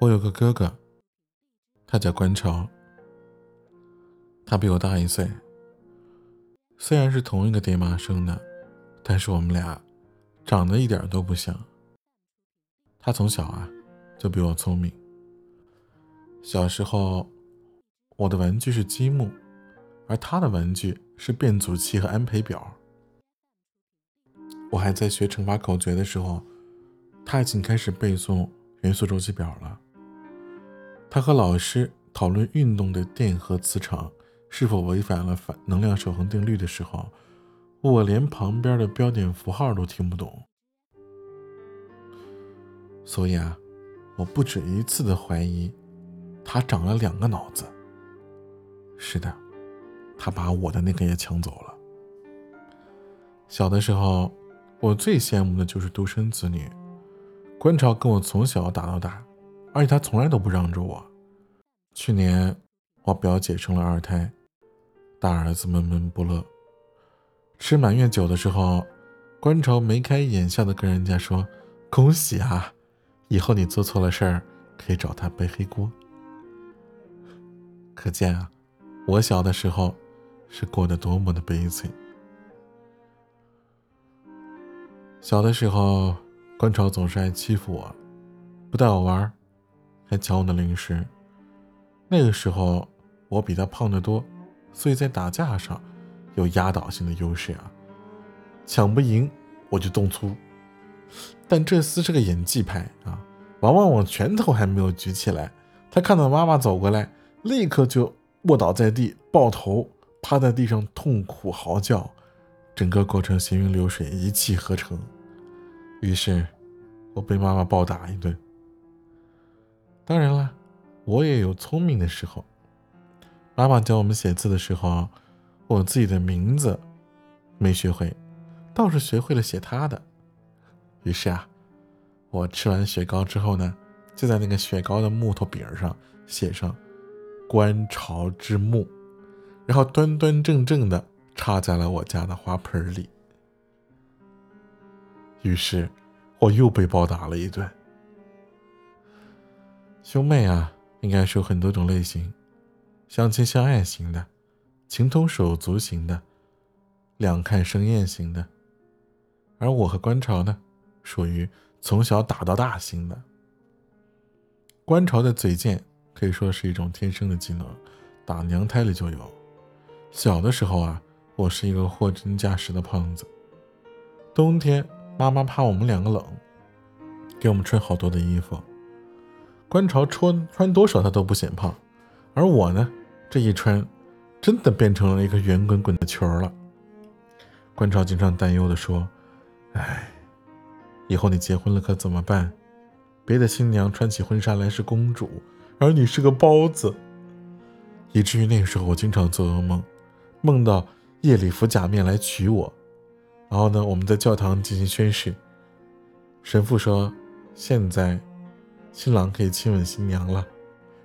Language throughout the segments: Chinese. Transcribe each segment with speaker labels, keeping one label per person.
Speaker 1: 我有个哥哥，他叫关潮，他比我大一岁。虽然是同一个爹妈生的，但是我们俩长得一点都不像。他从小啊就比我聪明。小时候，我的玩具是积木，而他的玩具是变阻器和安培表。我还在学乘法口诀的时候，他已经开始背诵元素周期表了。他和老师讨论运动的电荷磁场是否违反了反能量守恒定律的时候，我连旁边的标点符号都听不懂。所以啊，我不止一次的怀疑，他长了两个脑子。是的，他把我的那个也抢走了。小的时候，我最羡慕的就是独生子女，观潮跟我从小打到大，而且他从来都不让着我。去年我表姐生了二胎，大儿子闷闷不乐。吃满月酒的时候，观潮眉开眼笑的跟人家说：“恭喜啊！”以后你做错了事儿，可以找他背黑锅。可见啊，我小的时候是过得多么的悲催。小的时候，观潮总是爱欺负我，不带我玩，还抢我的零食。那个时候我比他胖得多，所以在打架上有压倒性的优势啊。抢不赢我就动粗。但这厮是个演技派啊，往往我拳头还没有举起来，他看到妈妈走过来，立刻就卧倒在地，抱头趴在地上痛苦嚎叫，整个过程行云流水，一气呵成。于是，我被妈妈暴打一顿。当然了，我也有聪明的时候。妈妈教我们写字的时候，我自己的名字没学会，倒是学会了写她的。于是啊，我吃完雪糕之后呢，就在那个雪糕的木头饼上写上“观潮之墓”，然后端端正正的插在了我家的花盆里。于是，我又被暴打了一顿。兄妹啊，应该是有很多种类型：相亲相爱型的，情同手足型的，两看生厌型的。而我和观潮呢？属于从小打到大型的。观潮的嘴贱可以说是一种天生的技能，打娘胎里就有。小的时候啊，我是一个货真价实的胖子。冬天妈妈怕我们两个冷，给我们穿好多的衣服。观潮穿穿多少她都不显胖，而我呢，这一穿，真的变成了一个圆滚滚的球了。观潮经常担忧的说：“哎。”以后你结婚了可怎么办？别的新娘穿起婚纱来是公主，而你是个包子。以至于那个时候我经常做噩梦，梦到夜里服假面来娶我。然后呢，我们在教堂进行宣誓。神父说：“现在，新郎可以亲吻新娘了。”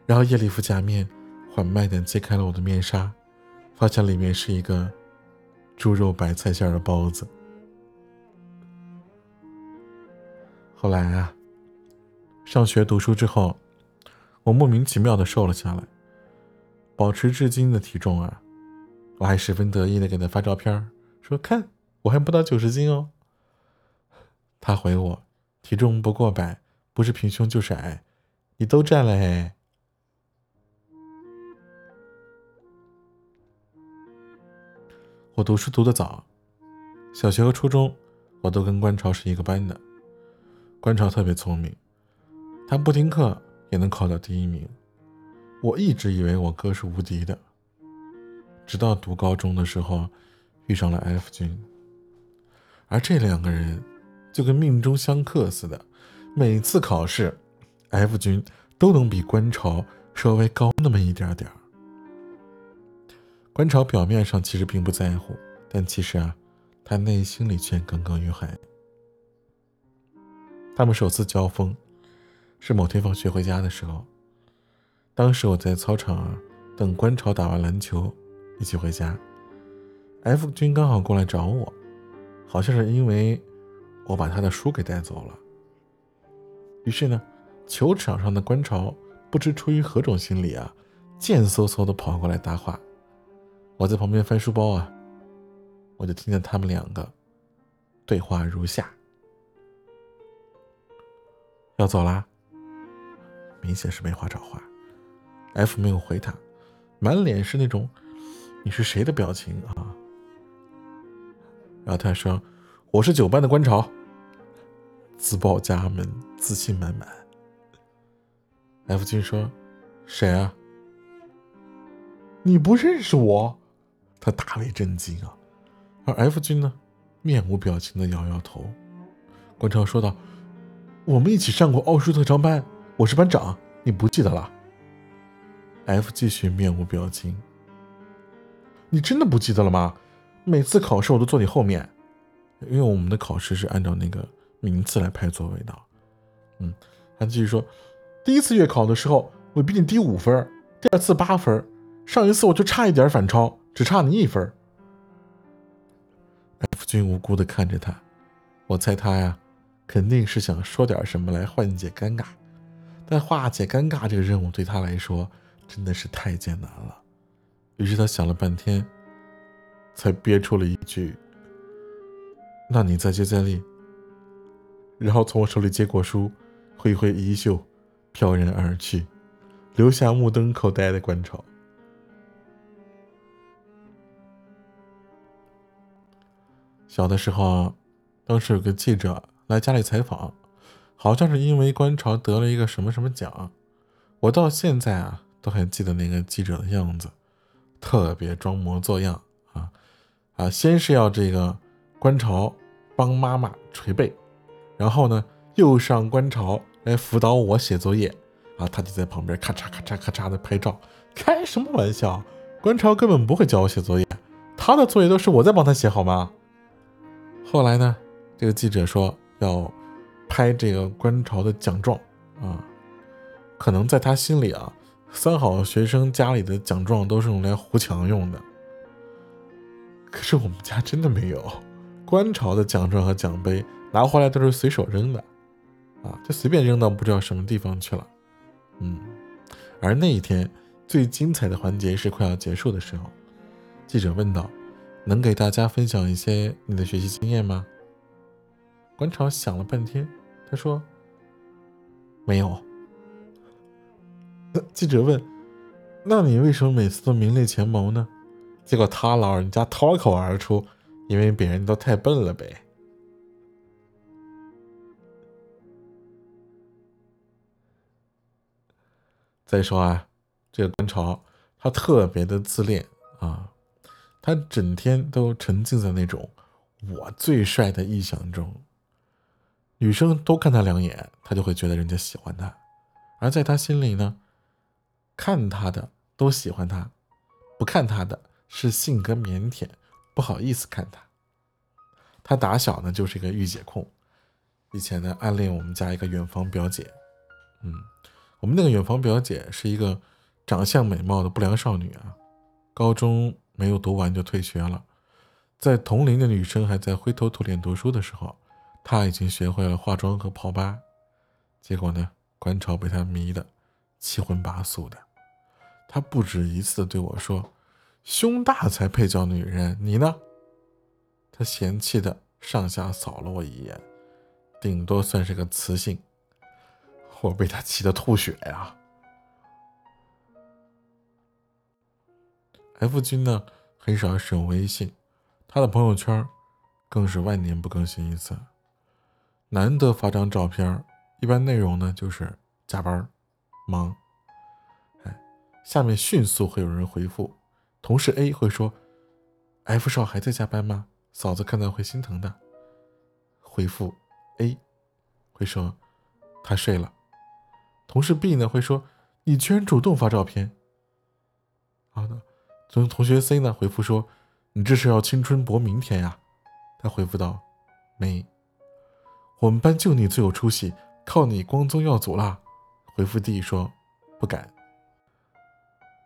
Speaker 1: 然后叶里夫假面缓慢地揭开了我的面纱，发现里面是一个猪肉白菜馅的包子。后来啊，上学读书之后，我莫名其妙的瘦了下来，保持至今的体重啊，我还十分得意的给他发照片，说看我还不到九十斤哦。他回我，体重不过百，不是平胸就是矮，你都占了哎。我读书读得早，小学和初中我都跟观潮是一个班的。观潮特别聪明，他不听课也能考到第一名。我一直以为我哥是无敌的，直到读高中的时候遇上了 F 君，而这两个人就跟命中相克似的，每次考试，F 君都能比观潮稍微高那么一点点儿。观潮表面上其实并不在乎，但其实啊，他内心里却耿耿于怀。他们首次交锋，是某天放学回家的时候。当时我在操场等观潮打完篮球，一起回家。F 君刚好过来找我，好像是因为我把他的书给带走了，于是呢，球场上的观潮不知出于何种心理啊，贱嗖嗖的跑过来搭话。我在旁边翻书包啊，我就听见他们两个对话如下：要走啦？明显是没话找话。F 没有回他，满脸是那种你是谁的表情啊。然后他说：“我是九班的观潮。”自报家门，自信满满。F 君说：“谁啊？你不认识我？”他大为震惊啊。而 F 君呢，面无表情的摇摇头。观潮说道：“我们一起上过奥数特长班，我是班长，你不记得了？”F 继续面无表情。你真的不记得了吗？每次考试我都坐你后面，因为我们的考试是按照那个。名次来排座位的，嗯，他继续说，第一次月考的时候，我比你低五分，第二次八分，上一次我就差一点反超，只差你一分。F 君无辜的看着他，我猜他呀，肯定是想说点什么来缓解尴尬，但化解尴尬这个任务对他来说真的是太艰难了。于是他想了半天，才憋出了一句：“那你再接再厉。”然后从我手里接过书，挥挥衣袖，飘然而去，留下目瞪口呆的观潮。小的时候啊，当时有个记者来家里采访，好像是因为观潮得了一个什么什么奖，我到现在啊都还记得那个记者的样子，特别装模作样啊！先是要这个观潮帮妈妈捶背。然后呢，又上观潮来辅导我写作业，啊，他就在旁边咔嚓咔嚓咔嚓的拍照。开什么玩笑？观潮根本不会教我写作业，他的作业都是我在帮他写，好吗？后来呢，这个记者说要拍这个观潮的奖状啊，可能在他心里啊，三好学生家里的奖状都是用来糊墙用的。可是我们家真的没有观潮的奖状和奖杯。拿回来都是随手扔的，啊，就随便扔到不知道什么地方去了，嗯。而那一天最精彩的环节是快要结束的时候，记者问道：“能给大家分享一些你的学习经验吗？”观潮想了半天，他说：“没有。”记者问：“那你为什么每次都名列前茅呢？”结果他老人家脱口而出：“因为别人都太笨了呗。”再说啊，这个观潮他特别的自恋啊，他整天都沉浸在那种我最帅的臆想中，女生多看他两眼，他就会觉得人家喜欢他，而在他心里呢，看他的都喜欢他，不看他的是性格腼腆，不好意思看他。他打小呢就是一个御姐控，以前呢暗恋我们家一个远房表姐，嗯。我们那个远房表姐是一个长相美貌的不良少女啊，高中没有读完就退学了。在同龄的女生还在灰头土脸读书的时候，她已经学会了化妆和泡吧。结果呢，观潮被她迷得七荤八素的。她不止一次对我说：“胸大才配叫女人，你呢？”她嫌弃的上下扫了我一眼，顶多算是个雌性。我被他气得吐血呀！F 君呢，很少使用微信，他的朋友圈更是万年不更新一次。难得发张照片，一般内容呢就是加班、忙。哎，下面迅速会有人回复，同事 A 会说：“F 少还在加班吗？嫂子看到会心疼的。”回复 A 会说：“他睡了。”同事 B 呢会说：“你居然主动发照片。”好的，从同学 C 呢回复说：“你这是要青春搏明天呀？”他回复道：“没，我们班就你最有出息，靠你光宗耀祖啦。”回复 D 说：“不敢。”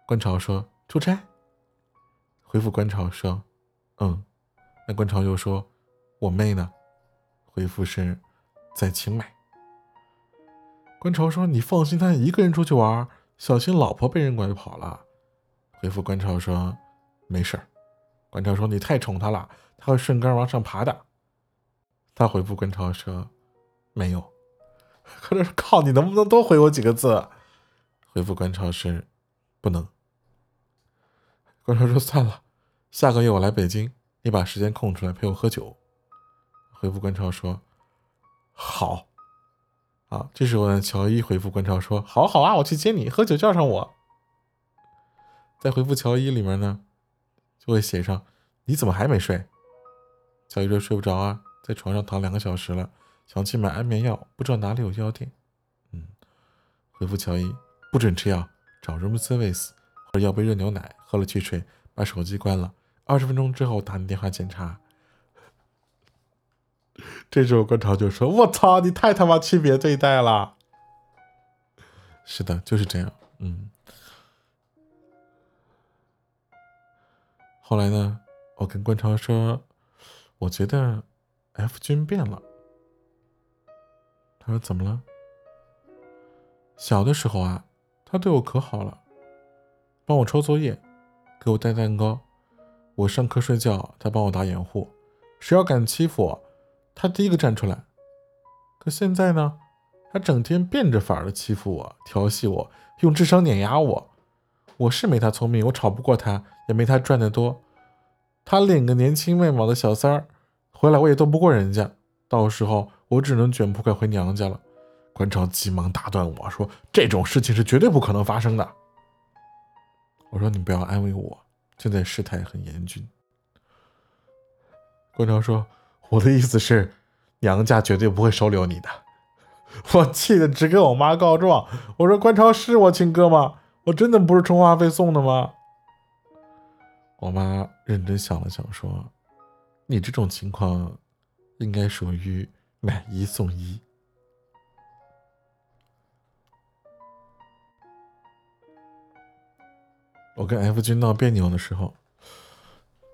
Speaker 1: 观潮说：“出差。”回复观潮说：“嗯。”那观潮又说：“我妹呢？”回复是：“在清迈。”观潮说：“你放心，他一个人出去玩，小心老婆被人拐跑了。”回复观潮说：“没事儿。”观潮说：“你太宠他了，他会顺杆往上爬的。”他回复观潮说：“没有。”可是靠，你能不能多回我几个字？回复观潮是：“不能。”观潮说：“算了，下个月我来北京，你把时间空出来陪我喝酒。”回复观潮说：“好。”啊，这时候呢，乔伊回复观潮说：“好好啊，我去接你，喝酒叫上我。”在回复乔伊里面呢，就会写上：“你怎么还没睡？”乔伊说：“睡不着啊，在床上躺两个小时了，想去买安眠药，不知道哪里有药店。”嗯，回复乔伊：“不准吃药，找 room service，或者要杯热牛奶，喝了去睡，把手机关了，二十分钟之后打你电话检查。”这时候观潮就说：“我操，你太他妈区别对待了。”是的，就是这样。嗯。后来呢，我跟观潮说：“我觉得 F 君变了。”他说：“怎么了？”小的时候啊，他对我可好了，帮我抄作业，给我带蛋糕。我上课睡觉，他帮我打掩护。谁要敢欺负我？他第一个站出来，可现在呢，他整天变着法儿的欺负我、调戏我，用智商碾压我。我是没他聪明，我吵不过他，也没他赚的多。他领个年轻卖萌的小三儿回来，我也斗不过人家。到时候我只能卷铺盖回娘家了。关超急忙打断我说：“这种事情是绝对不可能发生的。”我说：“你不要安慰我，现在事态很严峻。”关超说。我的意思是，娘家绝对不会收留你的。我气得直跟我妈告状。我说：“关超是我亲哥吗？我真的不是充话费送的吗？”我妈认真想了想，说：“你这种情况，应该属于买一送一。”我跟 F 君闹别扭的时候，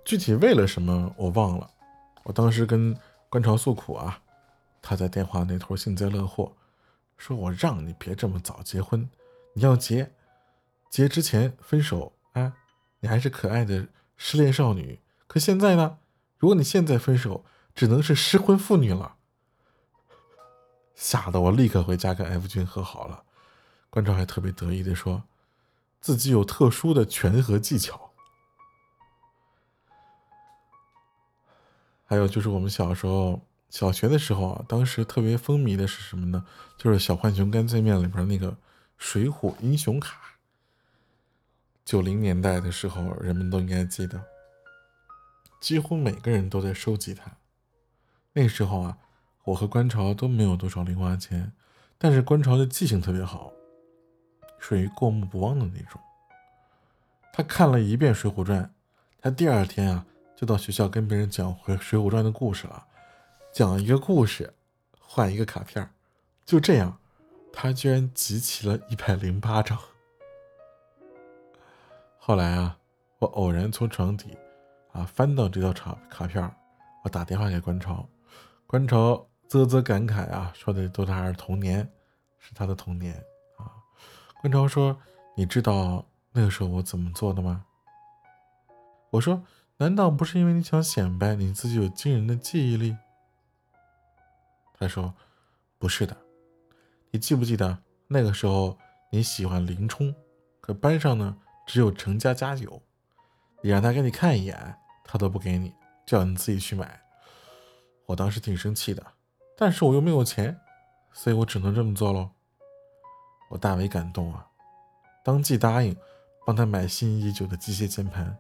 Speaker 1: 具体为了什么我忘了。我当时跟观潮诉苦啊，他在电话那头幸灾乐祸，说我让你别这么早结婚，你要结，结之前分手啊，你还是可爱的失恋少女。可现在呢，如果你现在分手，只能是失婚妇女了。吓得我立刻回家跟 F 君和好了。观潮还特别得意的说，自己有特殊的权和技巧。还有就是我们小时候小学的时候啊，当时特别风靡的是什么呢？就是《小浣熊干脆面》里边那个水浒英雄卡。九零年代的时候，人们都应该记得，几乎每个人都在收集它。那时候啊，我和观潮都没有多少零花钱，但是观潮的记性特别好，属于过目不忘的那种。他看了一遍《水浒传》，他第二天啊。就到学校跟别人讲回《水浒传》的故事了，讲一个故事，换一个卡片就这样，他居然集齐了一百零八张。后来啊，我偶然从床底啊翻到这套卡卡片我打电话给观潮，观潮啧啧感慨啊，说的都是他的童年，是他的童年啊。观潮说：“你知道那个时候我怎么做的吗？”我说。难道不是因为你想显摆你自己有惊人的记忆力？他说：“不是的，你记不记得那个时候你喜欢林冲，可班上呢只有程家家有，你让他给你看一眼，他都不给你，叫你自己去买。我当时挺生气的，但是我又没有钱，所以我只能这么做喽。我大为感动啊，当即答应帮他买心仪已久的机械键盘。”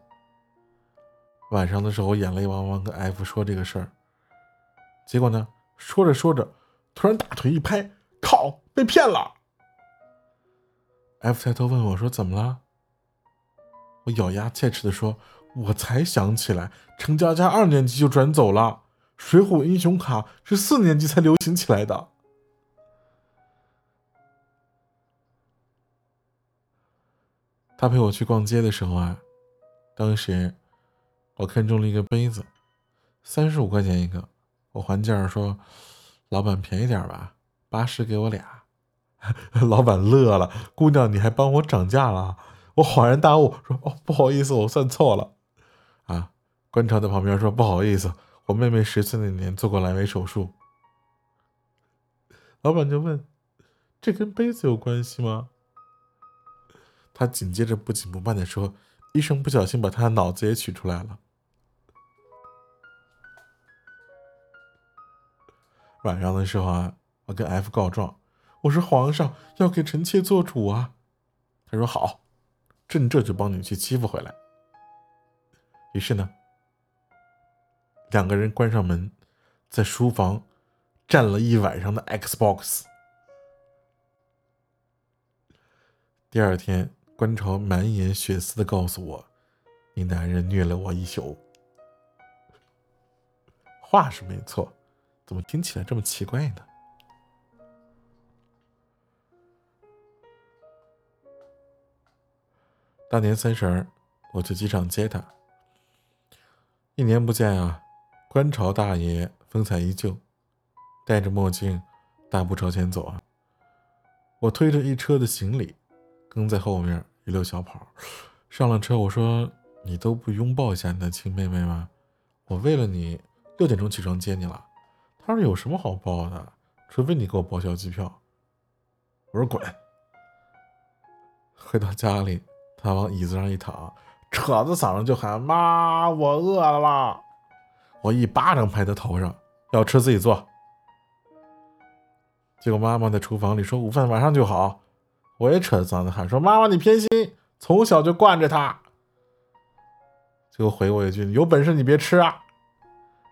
Speaker 1: 晚上的时候，眼泪汪汪跟 F 说这个事儿，结果呢，说着说着，突然大腿一拍，靠，被骗了。F 抬头问我说：“怎么了？”我咬牙切齿的说：“我才想起来，程佳佳二年级就转走了，水浒英雄卡是四年级才流行起来的。”他陪我去逛街的时候啊，当时。我看中了一个杯子，三十五块钱一个。我还价说：“老板便宜点吧，八十给我俩。”老板乐了，姑娘，你还帮我涨价了？我恍然大悟，说：“哦，不好意思，我算错了。”啊，观潮在旁边说：“不好意思，我妹妹十岁那年做过阑尾手术。”老板就问：“这跟杯子有关系吗？”他紧接着不紧不慢的说：“医生不小心把他的脑子也取出来了。”晚上的时候啊，我跟 F 告状，我说皇上要给臣妾做主啊。他说好，朕这就帮你去欺负回来。于是呢，两个人关上门，在书房站了一晚上的 Xbox。第二天，观潮满眼血丝的告诉我：“你男人虐了我一宿。”话是没错。怎么听起来这么奇怪呢？大年三十，我去机场接他。一年不见啊，观潮大爷风采依旧，戴着墨镜，大步朝前走啊。我推着一车的行李，跟在后面一溜小跑。上了车，我说：“你都不拥抱一下你的亲妹妹吗？我为了你六点钟起床接你了。”他说：“有什么好报的？除非你给我报销机票。”我说：“滚！”回到家里，他往椅子上一躺，扯着嗓子就喊：“妈，我饿了！”我一巴掌拍他头上：“要吃自己做。”结果妈妈在厨房里说：“午饭晚上就好。”我也扯着嗓子喊说：“妈妈，你偏心，从小就惯着他。”结果回我一句：“有本事你别吃啊！”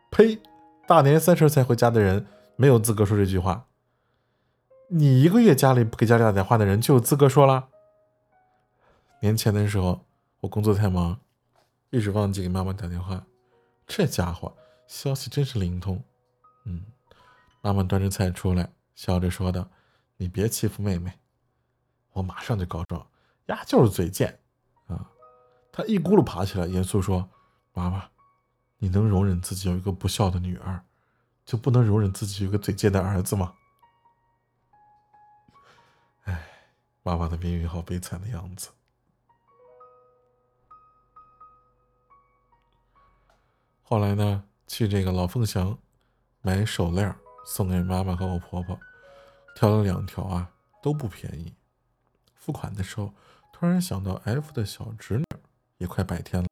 Speaker 1: 呸！大年三十才回家的人没有资格说这句话。你一个月家里不给家里打电话的人就有资格说了。年前的时候，我工作太忙，一直忘记给妈妈打电话。这家伙消息真是灵通。嗯，妈妈端着菜出来，笑着说道：“你别欺负妹妹。”我马上就告状：“呀，就是嘴贱啊！”他一咕噜爬起来，严肃说：“妈妈。”你能容忍自己有一个不孝的女儿，就不能容忍自己有个嘴贱的儿子吗？哎，妈妈的命运好悲惨的样子。后来呢，去这个老凤祥买手链送给妈妈和我婆婆，挑了两条啊，都不便宜。付款的时候，突然想到 F 的小侄女也快百天了，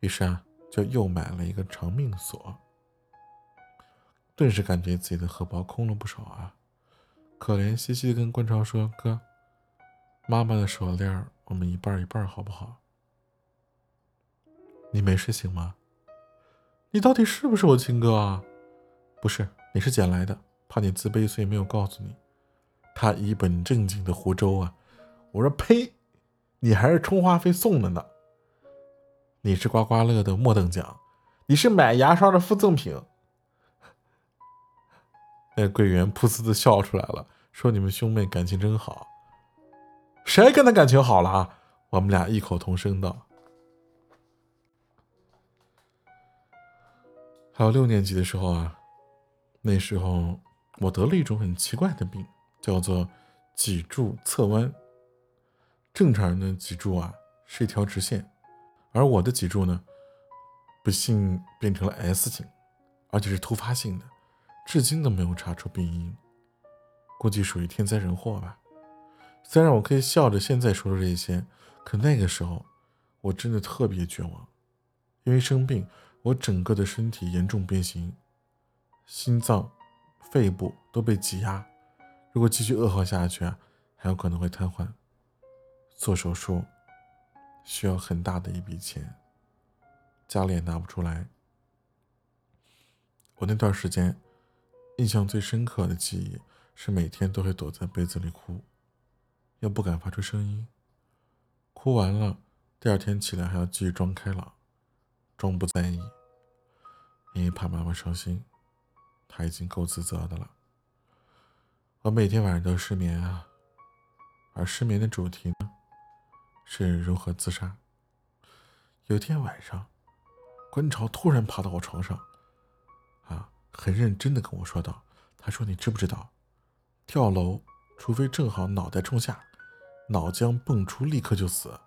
Speaker 1: 于是啊。就又买了一个长命锁，顿时感觉自己的荷包空了不少啊！可怜兮兮的跟关超说：“哥，妈妈的手链我们一半一半好不好？你没事行吗？你到底是不是我亲哥啊？不是，你是捡来的，怕你自卑，所以没有告诉你。”他一本正经的胡诌啊！我说：“呸，你还是充话费送的呢。”你是刮刮乐的末等奖，你是买牙刷的附赠品。那柜员噗呲的笑出来了，说：“你们兄妹感情真好。”谁跟他感情好了？我们俩异口同声道。还有六年级的时候啊，那时候我得了一种很奇怪的病，叫做脊柱侧弯。正常人的脊柱啊是一条直线。而我的脊柱呢，不幸变成了 S 型，而且是突发性的，至今都没有查出病因，估计属于天灾人祸吧。虽然我可以笑着现在说说这些，可那个时候我真的特别绝望，因为生病，我整个的身体严重变形，心脏、肺部都被挤压，如果继续恶化下去啊，还有可能会瘫痪，做手术。需要很大的一笔钱，家里也拿不出来。我那段时间印象最深刻的记忆是每天都会躲在被子里哭，又不敢发出声音。哭完了，第二天起来还要继续装开朗，装不在意，因为怕妈妈伤心。他已经够自责的了。我每天晚上都失眠啊，而失眠的主题呢？是如何自杀？有天晚上，关潮突然爬到我床上，啊，很认真的跟我说道：“他说你知不知道，跳楼除非正好脑袋冲下，脑浆蹦出，立刻就死。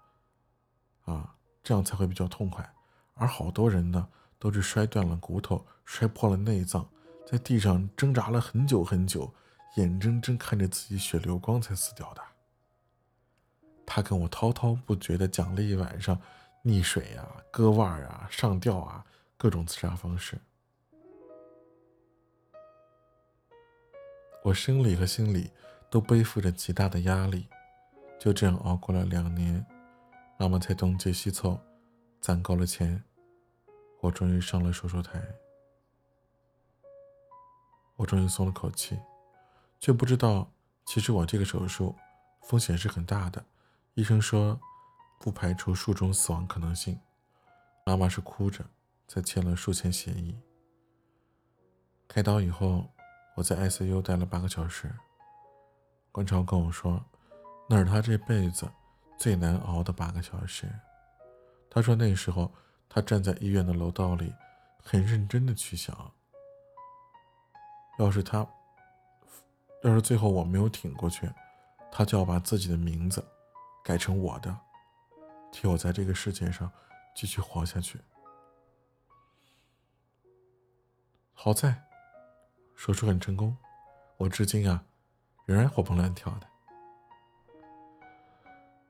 Speaker 1: 啊，这样才会比较痛快。而好多人呢，都是摔断了骨头，摔破了内脏，在地上挣扎了很久很久，眼睁睁看着自己血流光才死掉的。他跟我滔滔不绝地讲了一晚上溺水啊、割腕啊、上吊啊各种自杀方式。我生理和心理都背负着极大的压力，就这样熬过了两年，妈妈才东借西凑，攒够了钱，我终于上了手术台。我终于松了口气，却不知道，其实我这个手术风险是很大的。医生说，不排除术中死亡可能性。妈妈是哭着才签了术前协议。开刀以后。我在 ICU 待了八个小时，观潮跟我说，那是他这辈子最难熬的八个小时。他说那时候他站在医院的楼道里，很认真的去想，要是他，要是最后我没有挺过去，他就要把自己的名字改成我的，替我在这个世界上继续活下去。好在。手术很成功，我至今啊仍然活蹦乱跳的。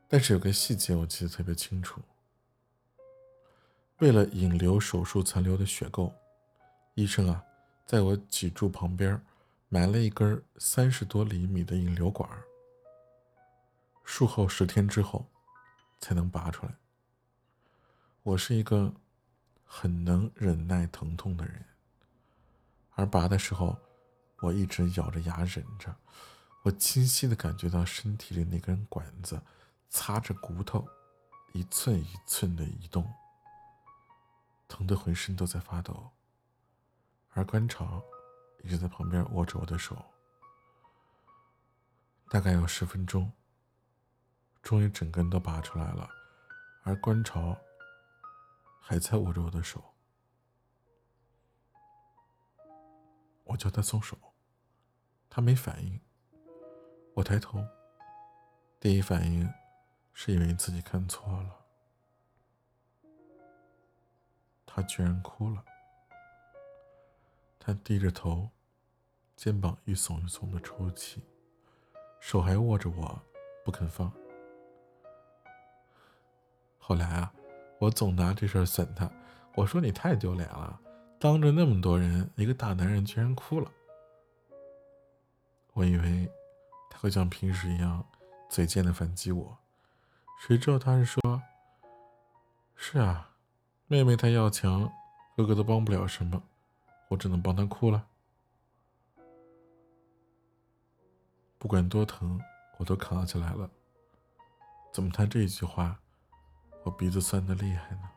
Speaker 1: 但是有个细节我记得特别清楚，为了引流手术残留的血垢，医生啊在我脊柱旁边埋了一根三十多厘米的引流管，术后十天之后才能拔出来。我是一个很能忍耐疼痛的人。而拔的时候，我一直咬着牙忍着。我清晰的感觉到身体里那根管子擦着骨头，一寸一寸的移动，疼得浑身都在发抖。而观潮一直在旁边握着我的手，大概有十分钟，终于整根都拔出来了，而观潮还在握着我的手。我叫他松手，他没反应。我抬头，第一反应是以为自己看错了。他居然哭了。他低着头，肩膀一耸一耸的抽泣，手还握着我，不肯放。后来啊，我总拿这事儿损他，我说你太丢脸了。当着那么多人，一个大男人居然哭了。我以为他会像平时一样嘴贱的反击我，谁知道他是说：“是啊，妹妹她要强，哥哥都帮不了什么，我只能帮她哭了。不管多疼，我都扛起来了。怎么他这一句话，我鼻子酸的厉害呢？”